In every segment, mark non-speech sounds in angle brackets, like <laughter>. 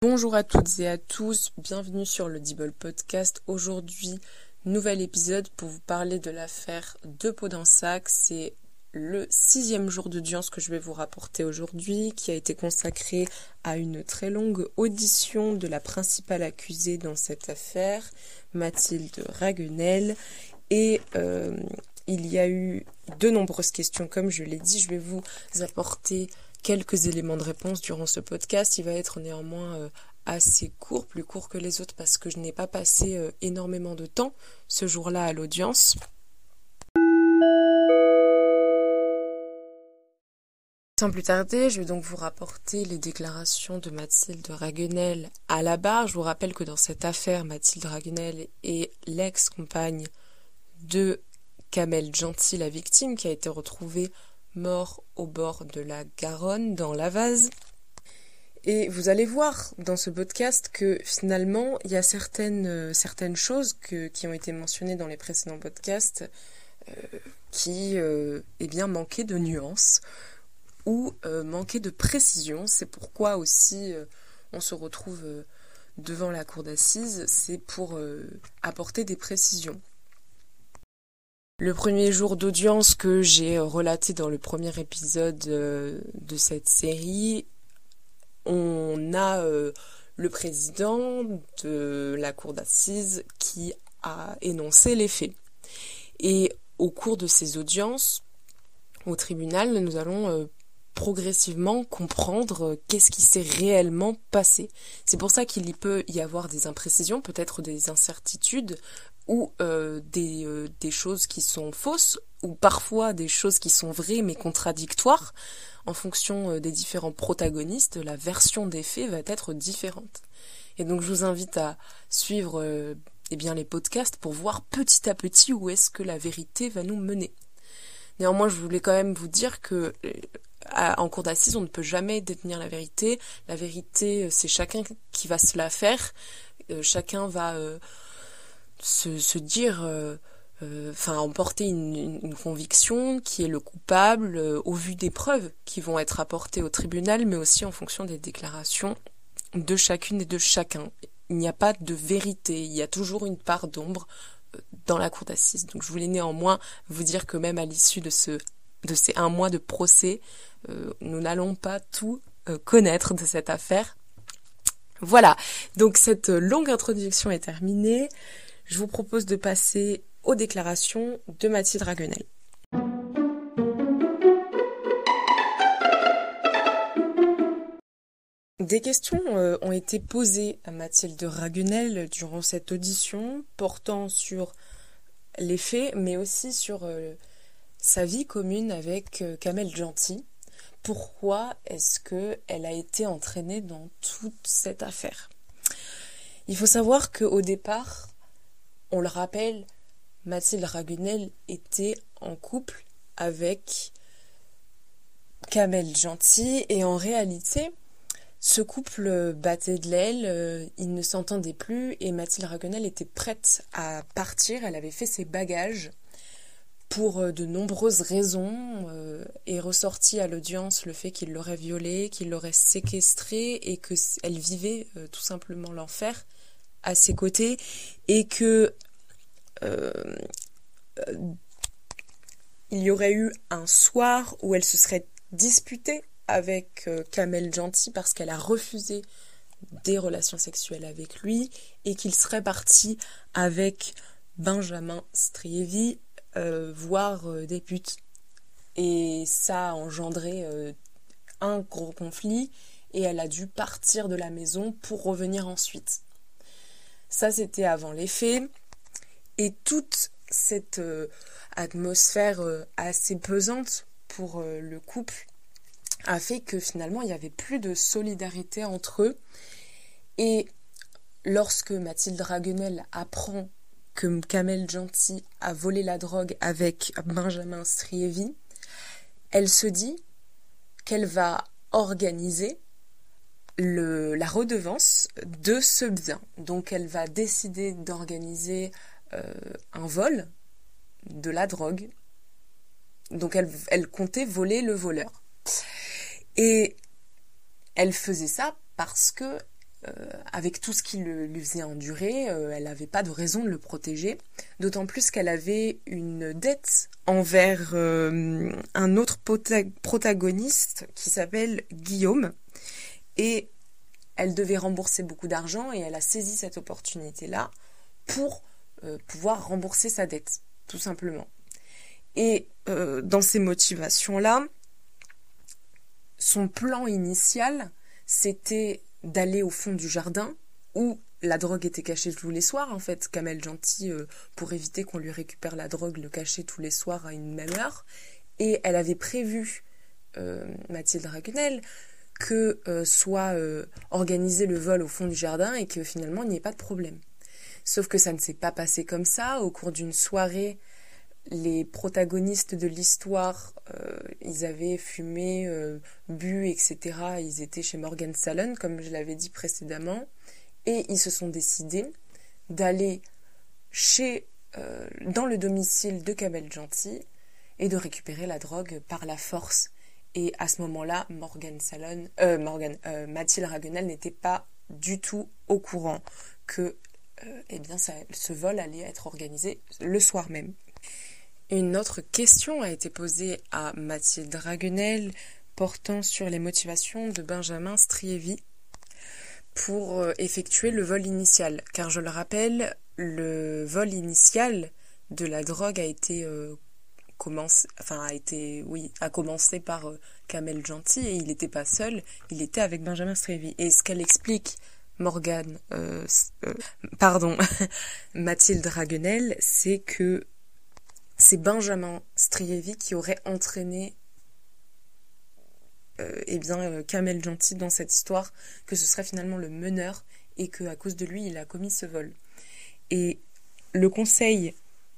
Bonjour à toutes et à tous, bienvenue sur le Dibble Podcast. Aujourd'hui, nouvel épisode pour vous parler de l'affaire de Podensac. C'est le sixième jour d'audience que je vais vous rapporter aujourd'hui, qui a été consacré à une très longue audition de la principale accusée dans cette affaire, Mathilde Raguenel. Et euh, il y a eu de nombreuses questions, comme je l'ai dit. Je vais vous apporter quelques éléments de réponse durant ce podcast. Il va être néanmoins euh, assez court, plus court que les autres parce que je n'ai pas passé euh, énormément de temps ce jour-là à l'audience. Sans plus tarder, je vais donc vous rapporter les déclarations de Mathilde Raguenel à la barre. Je vous rappelle que dans cette affaire, Mathilde Raguenel est l'ex-compagne de Kamel Gentil, la victime, qui a été retrouvée mort au bord de la Garonne, dans la vase. Et vous allez voir dans ce podcast que finalement, il y a certaines, euh, choses qui ont été mentionnées dans les précédents podcasts euh, qui euh, eh bien, manquaient de nuances ou manquaient de précision. C'est pourquoi aussi on se retrouve devant la cour d'assises, c'est pour apporter des précisions. Le premier jour d'audience que j'ai relaté dans le premier épisode euh, de cette série, on a euh, le président de la cour d'assises qui a énoncé les faits. Et au cours de ces audiences, au tribunal, nous allons euh, progressivement comprendre qu'est-ce qui s'est réellement passé. C'est pour ça qu'il peut y avoir des imprécisions, peut-être des incertitudes ou euh, des, euh, des choses qui sont fausses, ou parfois des choses qui sont vraies mais contradictoires. En fonction euh, des différents protagonistes, la version des faits va être différente. Et donc je vous invite à suivre eh bien, les podcasts pour voir petit à petit où est-ce que la vérité va nous mener. Néanmoins, je voulais quand même vous dire que en cours d'assises, on ne peut jamais détenir la vérité. La vérité, c'est chacun qui va se la faire. chacun va se, dire, euh, euh, enfin emporter une, conviction qui est le coupable euh, au vu des preuves qui vont être apportées au tribunal, mais aussi en fonction des déclarations de chacune et de chacun. Il n'y a pas de vérité, il y a toujours une part d'ombre dans la cour d'assises. Donc je voulais néanmoins vous dire que même à l'issue de ce de ces un mois de procès, nous n'allons pas tout connaître de cette affaire. Voilà, donc cette longue introduction est terminée je vous propose de passer aux déclarations de Mathilde Raguenel. Des questions euh, ont été posées à Mathilde Raguenel durant cette audition, portant sur les faits, mais aussi sur euh, sa vie commune avec euh, Kamel Gentil. Pourquoi est-ce qu'elle a été entraînée dans toute cette affaire? Il faut savoir qu'au départ, on le rappelle, Mathilde Ragunel était en couple avec Kamel Gentil et en réalité, ce couple battait de l'aile, euh, ils ne s'entendaient plus et Mathilde Ragunel était prête à partir, elle avait fait ses bagages pour euh, de nombreuses raisons euh, est ressorti à l'audience le fait qu'il l'aurait violée, qu'il l'aurait séquestrée et que elle vivait tout simplement l'enfer à ses côtés et que euh, il y aurait eu un soir où elle se serait disputée avec euh, Kamel Gentil parce qu'elle a refusé des relations sexuelles avec lui et qu'il serait parti avec Benjamin Strievi euh, voir des putes. Et ça a engendré un gros conflit et elle a dû partir de la maison pour revenir ensuite. Ça, c'était avant les faits. Et toute cette euh, atmosphère euh, assez pesante pour euh, le couple a fait que finalement il n'y avait plus de solidarité entre eux. Et lorsque Mathilde Raguenel apprend que Kamel Gentil a volé la drogue avec Benjamin Strievi, elle se dit qu'elle va organiser la redevance de ce bien. Donc elle va décider d'organiser euh, un vol de la drogue. Donc elle, comptait voler le voleur. Et elle faisait ça parce que avec tout ce qui lui faisait endurer, elle n'avait pas de raison de le protéger, d'autant plus qu'elle avait une dette envers un autre protagoniste qui s'appelle Guillaume, et elle devait rembourser beaucoup d'argent et elle a saisi cette opportunité-là pour euh, pouvoir rembourser sa dette, tout simplement. Et euh, dans ces motivations-là, son plan initial, c'était d'aller au fond du jardin où la drogue était cachée tous les soirs. En fait, Kamel Gentil, euh, pour éviter qu'on lui récupère la drogue, le cachait tous les soirs à une même heure. Et elle avait prévu, Mathilde Raguenel, que euh, soit euh, organisé le vol au fond du jardin et que finalement il n'y ait pas de problème. Sauf que ça ne s'est pas passé comme ça. Au cours d'une soirée, les protagonistes de l'histoire, euh, ils avaient fumé, bu, etc. Ils étaient chez Morgan Salon, comme je l'avais dit précédemment, et ils se sont décidés d'aller chez, dans le domicile de Kamel Gentil et de récupérer la drogue par la force et à ce moment-là, Morgan Salon, euh, Morgan, euh, Mathilde Raguenel n'était pas du tout au courant que euh, eh bien, ce vol allait être organisé le soir même. Une autre question a été posée à Mathilde Raguenel portant sur les motivations de Benjamin Strievi pour effectuer le vol initial. Car je le rappelle, le vol initial de la drogue a été enfin a été, oui, a commencé par euh, Kamel Gentil et il n'était pas seul, il était avec Benjamin Strévy. Et ce qu'elle explique, Morgane, euh, euh, pardon, <laughs> Mathilde Raguenel, c'est que c'est Benjamin Strievi qui aurait entraîné eh bien Kamel Gentil dans cette histoire, que ce serait finalement le meneur et que à cause de lui il a commis ce vol. Et le conseil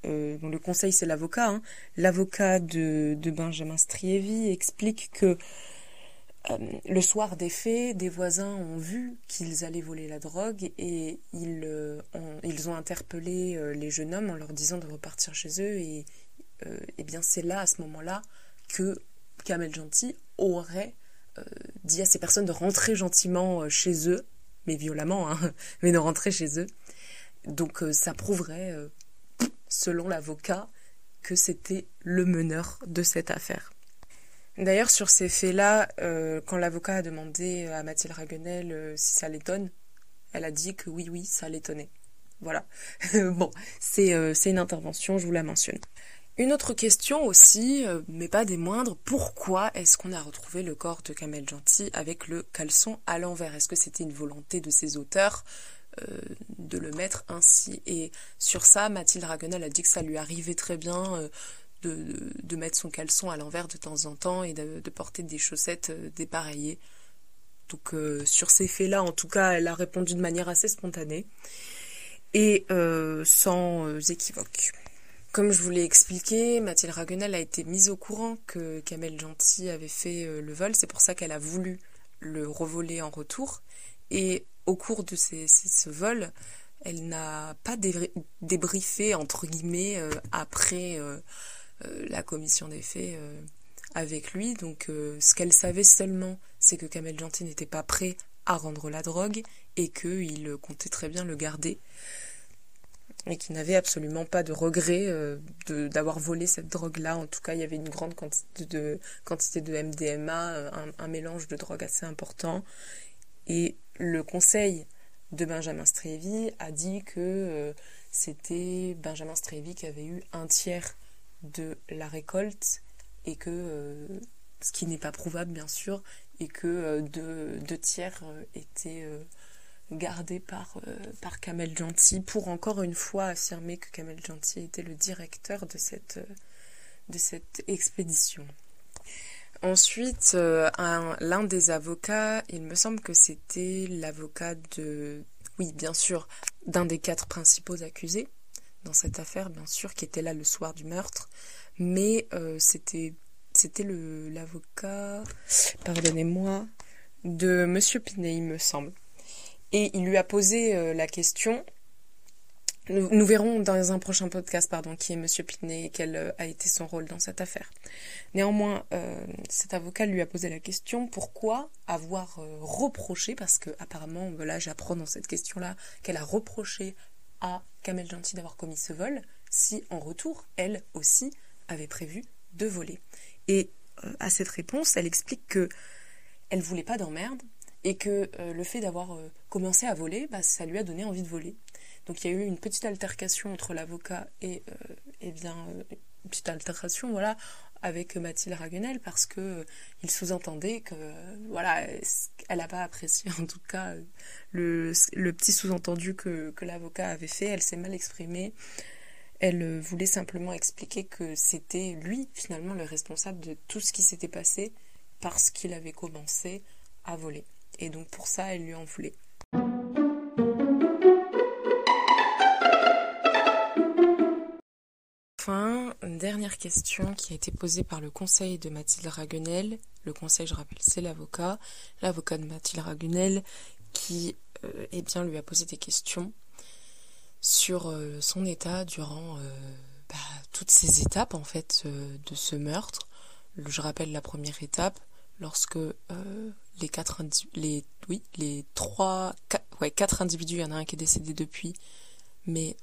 euh, le conseil c'est l'avocat, hein. l'avocat de, Benjamin Strievi explique que euh, le soir des faits, des voisins ont vu qu'ils allaient voler la drogue et ils, euh, ont, interpellé les jeunes hommes en leur disant de repartir chez eux et, et bien c'est là à ce moment-là que Kamel Gentil aurait dit à ces personnes de rentrer gentiment chez eux, mais violemment, hein, <laughs> mais de rentrer chez eux. Donc ça prouverait selon l'avocat, que c'était le meneur de cette affaire. D'ailleurs, sur ces faits-là, euh, quand l'avocat a demandé à Mathilde Raguenel euh, si ça l'étonne, elle a dit que oui, oui, ça l'étonnait. Voilà. <laughs> bon, euh, c'est une intervention, je vous la mentionne. Une autre question aussi, mais pas des moindres, pourquoi est-ce qu'on a retrouvé le corps de Kamel Gentil avec le caleçon à l'envers? Est-ce que c'était une volonté de ses auteurs? Euh, de le mettre ainsi. Et sur ça, Mathilde Raguenel a dit que ça lui arrivait très bien euh, de, mettre son caleçon à l'envers de temps en temps et de, porter des chaussettes euh, dépareillées. Donc sur ces faits-là, en tout cas, elle a répondu de manière assez spontanée et sans équivoque. Comme je vous l'ai expliqué, Mathilde Raguenel a été mise au courant que Kamel Gentil avait fait le vol. C'est pour ça qu'elle a voulu le revoler en retour. Et au cours de ce vol, elle n'a pas débriefé, entre guillemets, euh, après euh, euh, la commission des faits avec lui. Donc ce qu'elle savait seulement, c'est que Kamel Gentil n'était pas prêt à rendre la drogue et qu'il comptait très bien le garder et qu'il n'avait absolument pas de regret d'avoir volé cette drogue-là. En tout cas, il y avait une grande quantité de, quantité de MDMA, un, un mélange de drogue assez important. Et le conseil de Benjamin Strévy a dit que euh, c'était Benjamin Strévy qui avait eu un tiers de la récolte et que, euh, ce qui n'est pas prouvable bien sûr, et que euh, deux, tiers étaient gardés par, par Kamel Gentil pour encore une fois affirmer que Kamel Gentil était le directeur de cette, de cette expédition. Ensuite, euh, l'un des avocats, il me semble que c'était l'avocat de, oui, bien sûr, d'un des quatre principaux accusés dans cette affaire, bien sûr, qui était là le soir du meurtre, mais euh, c'était c'était l'avocat, pardonnez-moi, de Monsieur Pinet, il me semble. Et il lui a posé euh, la question nous, verrons dans un prochain podcast, pardon, qui est Monsieur Pitney et quel euh, a été son rôle dans cette affaire. Néanmoins, euh, cet avocat lui a posé la question pourquoi avoir euh, reproché, parce que apparemment, voilà, j'apprends dans cette question-là qu'elle a reproché à Kamel Gentil d'avoir commis ce vol, si en retour, elle aussi avait prévu de voler. Et à cette réponse, elle explique que elle voulait pas d'emmerde et que le fait d'avoir commencé à voler, bah, ça lui a donné envie de voler. Donc il y a eu une petite altercation entre l'avocat et, euh, eh bien, euh, une petite altercation, voilà, avec Mathilde Raguenel parce que euh, il sous-entendait que voilà elle n'a pas apprécié en tout cas le, petit sous-entendu que, que l'avocat avait fait. Elle s'est mal exprimée. Elle voulait simplement expliquer que c'était lui finalement le responsable de tout ce qui s'était passé parce qu'il avait commencé à voler. Et donc pour ça elle lui en voulait Une dernière question qui a été posée par le conseil de Mathilde Raguenel. Le conseil, je rappelle, c'est l'avocat. L'avocat de Mathilde Raguenel qui euh, eh bien, lui a posé des questions sur euh, son état durant euh, bah, toutes ces étapes en fait de ce meurtre. Je rappelle la première étape, lorsque les quatre les oui les trois ouais quatre individus, il y en a un qui est décédé depuis, mais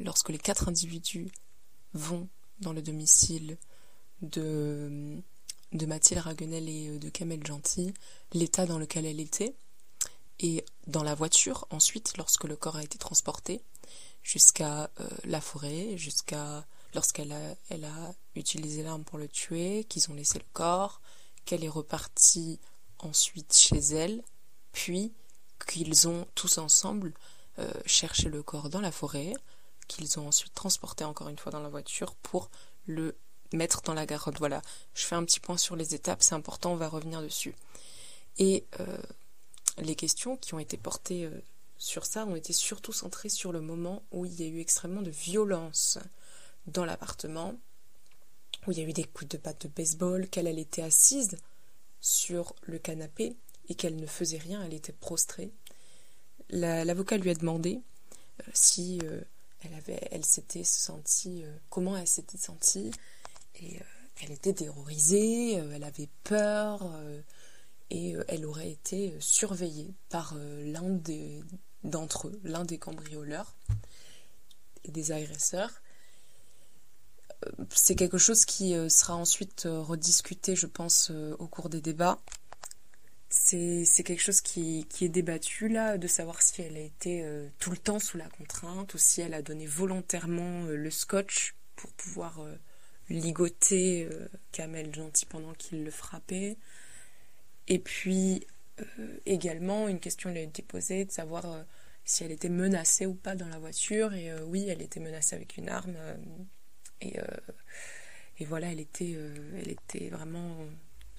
lorsque les quatre individus vont dans le domicile de, de Mathilde Raguenel et euh, de Kamel Gentil, l'état dans lequel elle était, et dans la voiture ensuite lorsque le corps a été transporté jusqu'à euh, la forêt, jusqu'à lorsqu'elle a, elle a utilisé l'arme pour le tuer, qu'ils ont laissé le corps, qu'elle est repartie ensuite chez elle, puis qu'ils ont tous ensemble euh, cherché le corps dans la forêt, qu'ils ont ensuite transporté encore une fois dans la voiture pour le mettre dans la Garonne. Voilà, je fais un petit point sur les étapes, c'est important, on va revenir dessus. Et euh, les questions qui ont été portées euh, sur ça ont été surtout centrées sur le moment où il y a eu extrêmement de violence dans l'appartement, où il y a eu des coups de batte de baseball, qu'elle elle était assise sur le canapé et qu'elle ne faisait rien, elle était prostrée. L'avocat lui a demandé euh, si elle avait, elle s'était sentie, euh, comment elle s'était sentie, et euh, elle était terrorisée, euh, elle avait peur, et elle aurait été surveillée par l'un d'entre eux, l'un des cambrioleurs et des agresseurs. C'est quelque chose qui sera ensuite rediscuté, je pense, au cours des débats c'est quelque chose qui, est débattu là, de savoir si elle a été euh, tout le temps sous la contrainte ou si elle a donné volontairement euh, le scotch pour pouvoir euh, ligoter Kamel Gentil pendant qu'il le frappait. Et puis également, une question lui a été posée de savoir si elle était menacée ou pas dans la voiture. Et oui, elle était menacée avec une arme. et, et voilà, elle était, elle était vraiment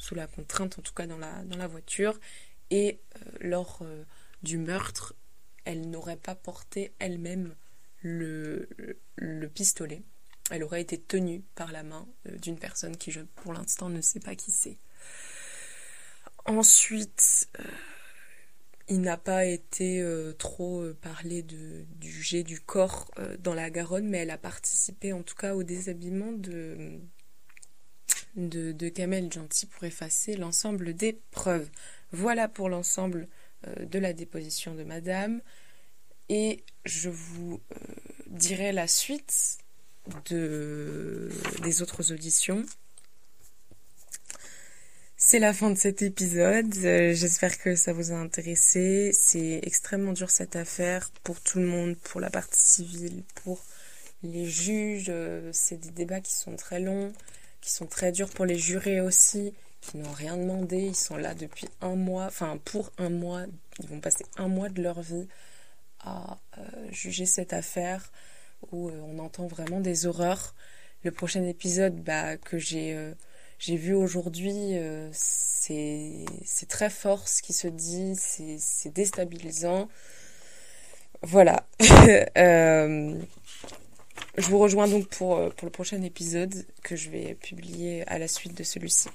sous la contrainte, en tout cas dans la, voiture. Et euh, lors euh, du meurtre, elle n'aurait pas porté elle-même le, le, pistolet. Elle aurait été tenue par la main euh, d'une personne qui, pour l'instant, ne sait pas qui c'est. Ensuite, il n'a pas été trop parlé du jet du corps dans la Garonne, mais elle a participé en tout cas au déshabillement de, de, Kamel Gentil pour effacer l'ensemble des preuves. Voilà pour l'ensemble euh, de la déposition de Madame. Et je vous euh, dirai la suite de, des autres auditions. C'est la fin de cet épisode. Euh, j'espère que ça vous a intéressé. C'est extrêmement dur cette affaire pour tout le monde, pour la partie civile, pour les juges. C'est des débats qui sont très longs qui sont très durs pour les jurés aussi, qui n'ont rien demandé, ils sont là depuis un mois, enfin pour un mois, ils vont passer un mois de leur vie à euh, juger cette affaire où euh, on entend vraiment des horreurs. Le prochain épisode bah, que j'ai euh, j'ai vu aujourd'hui, c'est très fort ce qui se dit, c'est déstabilisant. Voilà. <laughs> Je vous rejoins donc pour, euh, pour le prochain épisode que je vais publier à la suite de celui-ci.